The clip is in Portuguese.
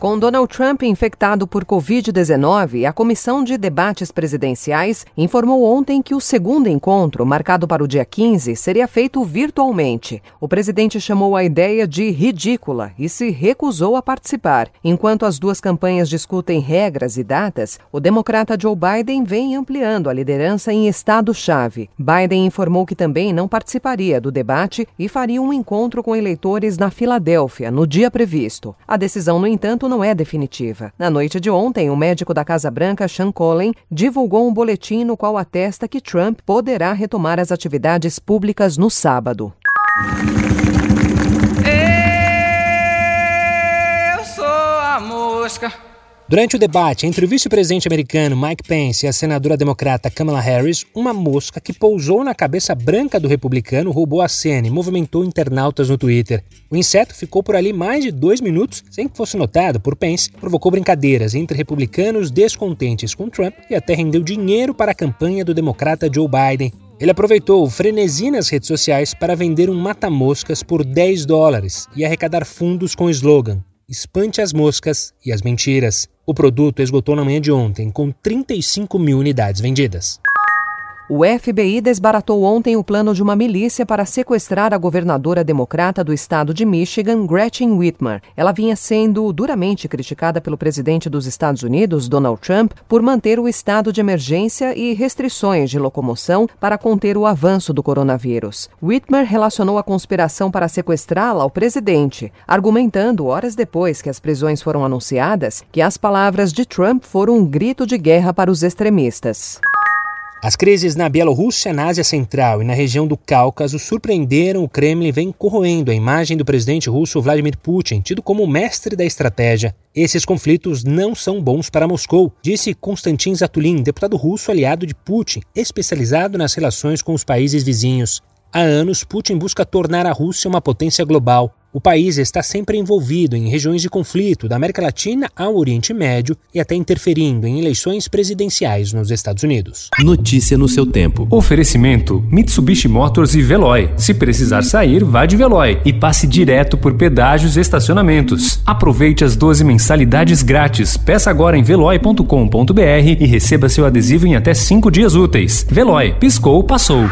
Com Donald Trump infectado por Covid-19, a Comissão de Debates Presidenciais informou ontem que o segundo encontro, marcado para o dia 15, seria feito virtualmente. O presidente chamou a ideia de ridícula e se recusou a participar. Enquanto as duas campanhas discutem regras e datas, o democrata Joe Biden vem ampliando a liderança em estado-chave. Biden informou que também não participaria do debate e faria um encontro com eleitores na Filadélfia no dia previsto. A decisão, no entanto, não é definitiva. Na noite de ontem, o médico da Casa Branca, Sean Collen, divulgou um boletim no qual atesta que Trump poderá retomar as atividades públicas no sábado. Eu sou a mosca. Durante o debate entre o vice-presidente americano Mike Pence e a senadora democrata Kamala Harris, uma mosca que pousou na cabeça branca do republicano roubou a cena e movimentou internautas no Twitter. O inseto ficou por ali mais de dois minutos sem que fosse notado por Pence, provocou brincadeiras entre republicanos descontentes com Trump e até rendeu dinheiro para a campanha do democrata Joe Biden. Ele aproveitou o frenesi nas redes sociais para vender um mata-moscas por 10 dólares e arrecadar fundos com o slogan Espante as moscas e as mentiras. O produto esgotou na manhã de ontem, com 35 mil unidades vendidas. O FBI desbaratou ontem o plano de uma milícia para sequestrar a governadora democrata do estado de Michigan, Gretchen Whitmer. Ela vinha sendo duramente criticada pelo presidente dos Estados Unidos, Donald Trump, por manter o estado de emergência e restrições de locomoção para conter o avanço do coronavírus. Whitmer relacionou a conspiração para sequestrá-la ao presidente, argumentando horas depois que as prisões foram anunciadas que as palavras de Trump foram um grito de guerra para os extremistas. As crises na Bielorrússia, na Ásia Central e na região do Cáucaso surpreenderam o Kremlin e vem corroendo a imagem do presidente russo Vladimir Putin, tido como mestre da estratégia. Esses conflitos não são bons para Moscou, disse Konstantin Zatulin, deputado russo aliado de Putin, especializado nas relações com os países vizinhos. Há anos, Putin busca tornar a Rússia uma potência global. O país está sempre envolvido em regiões de conflito, da América Latina ao Oriente Médio e até interferindo em eleições presidenciais nos Estados Unidos. Notícia no seu tempo. Oferecimento: Mitsubishi Motors e Veloy. Se precisar sair, vá de Veloy e passe direto por pedágios e estacionamentos. Aproveite as 12 mensalidades grátis. Peça agora em veloy.com.br e receba seu adesivo em até 5 dias úteis. Veloy, piscou, passou.